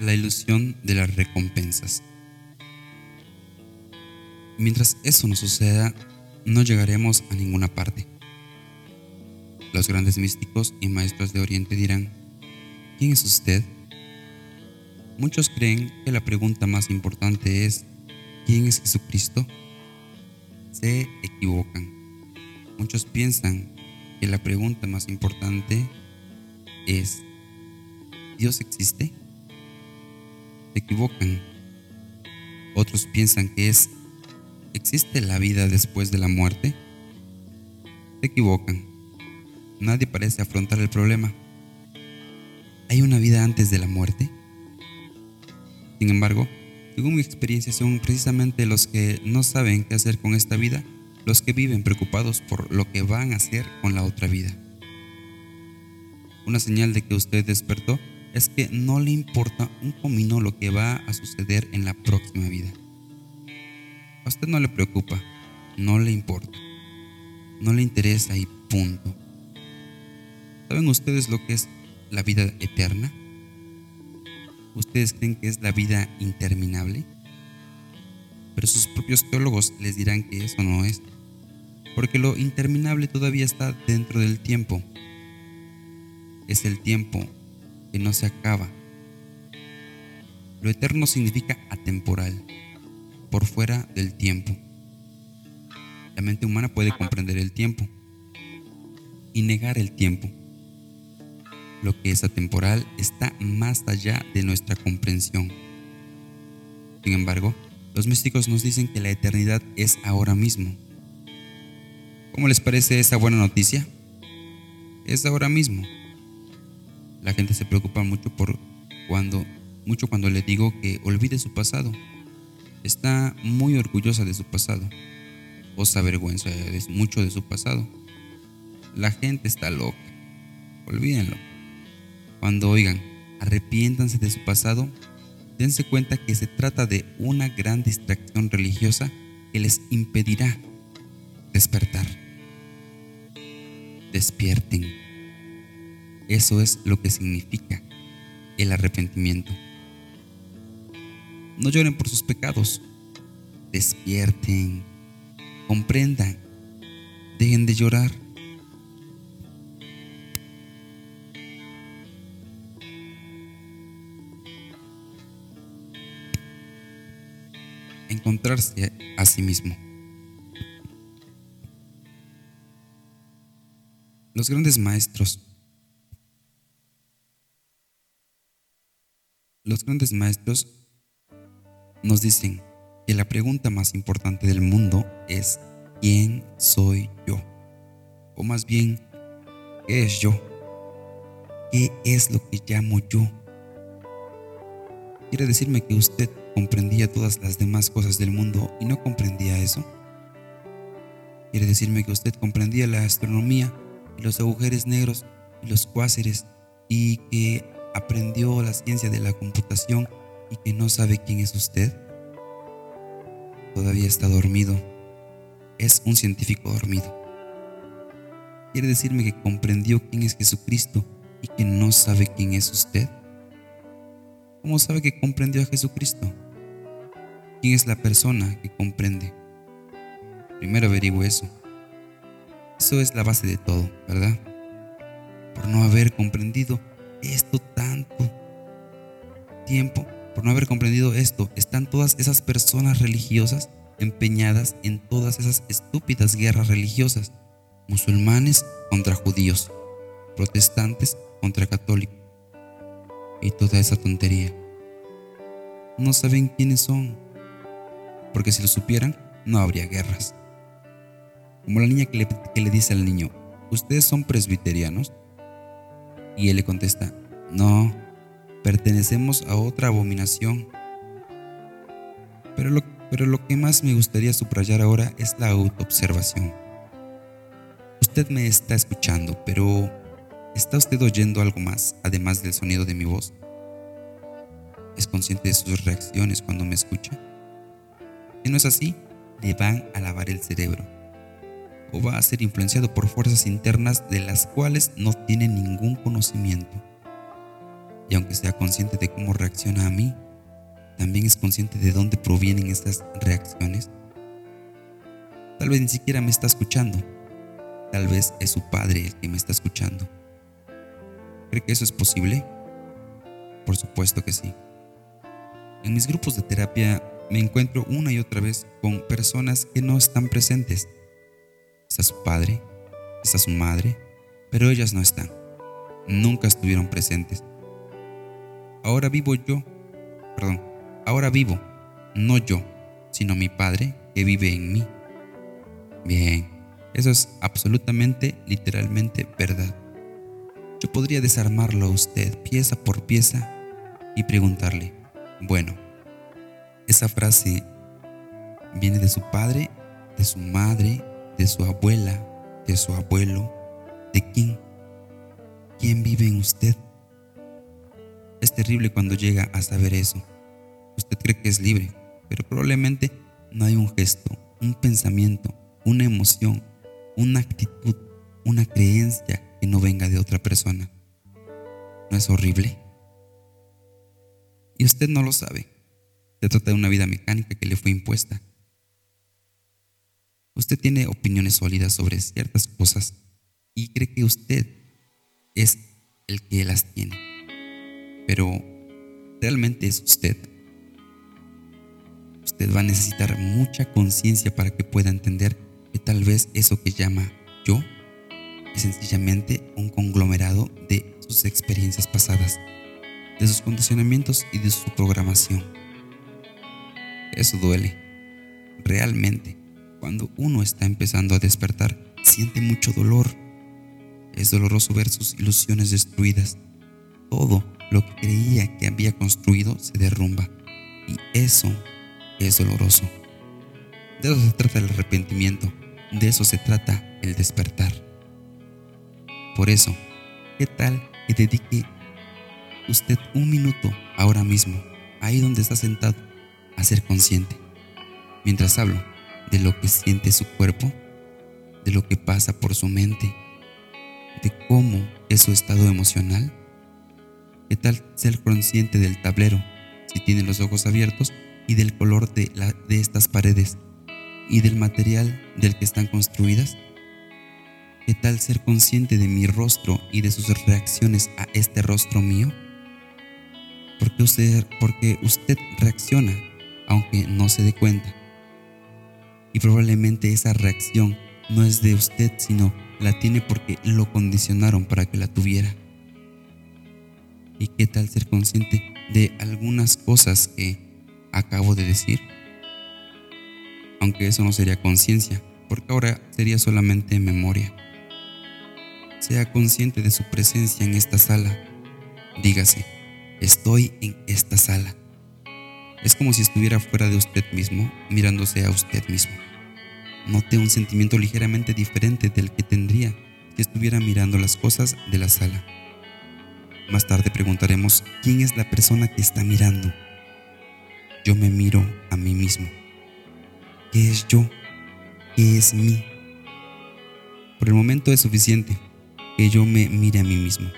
la ilusión de las recompensas. Mientras eso no suceda, no llegaremos a ninguna parte. Los grandes místicos y maestros de Oriente dirán, ¿quién es usted? Muchos creen que la pregunta más importante es, ¿quién es Jesucristo? Se equivocan. Muchos piensan que la pregunta más importante es, ¿Dios existe? Se equivocan. Otros piensan que es, ¿existe la vida después de la muerte? Se equivocan. Nadie parece afrontar el problema. ¿Hay una vida antes de la muerte? Sin embargo, según mi experiencia, son precisamente los que no saben qué hacer con esta vida, los que viven preocupados por lo que van a hacer con la otra vida. Una señal de que usted despertó es que no le importa un comino lo que va a suceder en la próxima vida. A usted no le preocupa, no le importa, no le interesa y punto. ¿Saben ustedes lo que es la vida eterna? ¿Ustedes creen que es la vida interminable? Pero sus propios teólogos les dirán que eso no es, porque lo interminable todavía está dentro del tiempo. Es el tiempo que no se acaba. Lo eterno significa atemporal, por fuera del tiempo. La mente humana puede comprender el tiempo y negar el tiempo. Lo que es atemporal está más allá de nuestra comprensión. Sin embargo, los místicos nos dicen que la eternidad es ahora mismo. ¿Cómo les parece esa buena noticia? Es ahora mismo. La gente se preocupa mucho por cuando mucho cuando le digo que olvide su pasado. Está muy orgullosa de su pasado o se avergüenza mucho de su pasado. La gente está loca. Olvídenlo. Cuando oigan, arrepiéntanse de su pasado, dense cuenta que se trata de una gran distracción religiosa que les impedirá despertar. Despierten. Eso es lo que significa el arrepentimiento. No lloren por sus pecados. Despierten. Comprendan. Dejen de llorar. Encontrarse a sí mismo. Los grandes maestros Los grandes maestros nos dicen que la pregunta más importante del mundo es ¿quién soy yo? O más bien, ¿qué es yo? ¿Qué es lo que llamo yo? ¿Quiere decirme que usted comprendía todas las demás cosas del mundo y no comprendía eso? ¿Quiere decirme que usted comprendía la astronomía y los agujeros negros y los cuásares y que aprendió la ciencia de la computación y que no sabe quién es usted? Todavía está dormido. Es un científico dormido. ¿Quiere decirme que comprendió quién es Jesucristo y que no sabe quién es usted? ¿Cómo sabe que comprendió a Jesucristo? ¿Quién es la persona que comprende? Primero averigüe eso. Eso es la base de todo, ¿verdad? Por no haber comprendido esto tanto tiempo, por no haber comprendido esto, están todas esas personas religiosas empeñadas en todas esas estúpidas guerras religiosas, musulmanes contra judíos, protestantes contra católicos y toda esa tontería. No saben quiénes son, porque si lo supieran, no habría guerras. Como la niña que le, que le dice al niño, ¿ustedes son presbiterianos? Y él le contesta, no, pertenecemos a otra abominación. Pero lo, pero lo que más me gustaría subrayar ahora es la autoobservación. Usted me está escuchando, pero ¿está usted oyendo algo más, además del sonido de mi voz? ¿Es consciente de sus reacciones cuando me escucha? Si no es así, le van a lavar el cerebro o va a ser influenciado por fuerzas internas de las cuales no tiene ningún conocimiento. Y aunque sea consciente de cómo reacciona a mí, también es consciente de dónde provienen estas reacciones. Tal vez ni siquiera me está escuchando. Tal vez es su padre el que me está escuchando. ¿Cree que eso es posible? Por supuesto que sí. En mis grupos de terapia me encuentro una y otra vez con personas que no están presentes. Su padre, está su madre, pero ellas no están. Nunca estuvieron presentes. Ahora vivo yo, perdón, ahora vivo, no yo, sino mi padre que vive en mí. Bien, eso es absolutamente, literalmente verdad. Yo podría desarmarlo a usted pieza por pieza y preguntarle, bueno, esa frase viene de su padre, de su madre, de su abuela, de su abuelo, de quién, quién vive en usted. Es terrible cuando llega a saber eso. Usted cree que es libre, pero probablemente no hay un gesto, un pensamiento, una emoción, una actitud, una creencia que no venga de otra persona. ¿No es horrible? Y usted no lo sabe. Se trata de una vida mecánica que le fue impuesta. Usted tiene opiniones sólidas sobre ciertas cosas y cree que usted es el que las tiene. Pero realmente es usted. Usted va a necesitar mucha conciencia para que pueda entender que tal vez eso que llama yo es sencillamente un conglomerado de sus experiencias pasadas de sus condicionamientos y de su programación. Eso duele. Realmente, cuando uno está empezando a despertar, siente mucho dolor. Es doloroso ver sus ilusiones destruidas. Todo lo que creía que había construido se derrumba. Y eso es doloroso. De eso se trata el arrepentimiento. De eso se trata el despertar. Por eso, ¿qué tal que dedique usted un minuto ahora mismo, ahí donde está sentado, a ser consciente. Mientras hablo de lo que siente su cuerpo, de lo que pasa por su mente, de cómo es su estado emocional. ¿Qué tal ser consciente del tablero, si tiene los ojos abiertos, y del color de, estas paredes y del material del que están construidas? ¿Qué tal ser consciente de mi rostro y de sus reacciones a este rostro mío? porque usted, porque usted reacciona aunque no se dé cuenta. Y probablemente esa reacción no es de usted, sino la tiene porque lo condicionaron para que la tuviera. ¿Y qué tal ser consciente de algunas cosas que acabo de decir? Aunque eso no sería conciencia, porque ahora sería solamente memoria. Sea consciente de su presencia en esta sala. Dígase, Estoy en esta sala. Es como si estuviera fuera de usted mismo, mirándose a usted mismo. Note un sentimiento ligeramente diferente del que tendría si estuviera mirando las cosas de la sala. Más tarde preguntaremos quién es la persona que está mirando. Yo me miro a mí mismo. ¿Qué es yo? ¿Qué es mí? Por el momento es suficiente que yo me mire a mí mismo.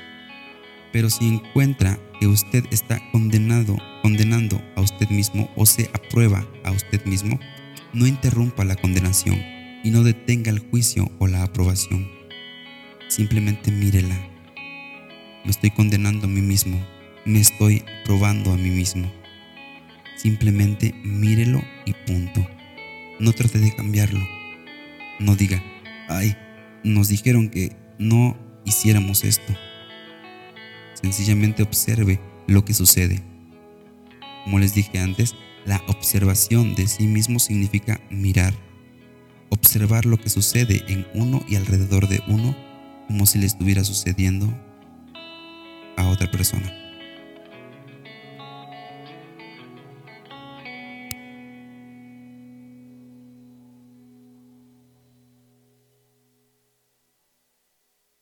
Pero si encuentra que usted está condenado, condenando a usted mismo o se aprueba a usted mismo, no interrumpa la condenación y no detenga el juicio o la aprobación. Simplemente mírela. Me estoy condenando a mí mismo, me estoy probando a mí mismo. Simplemente mírelo y punto. No trate de cambiarlo. No diga, ay, nos dijeron que no hiciéramos esto sencillamente observe lo que sucede. Como les dije antes, la observación de sí mismo significa mirar, observar lo que sucede en uno y alrededor de uno como si le estuviera sucediendo a otra persona.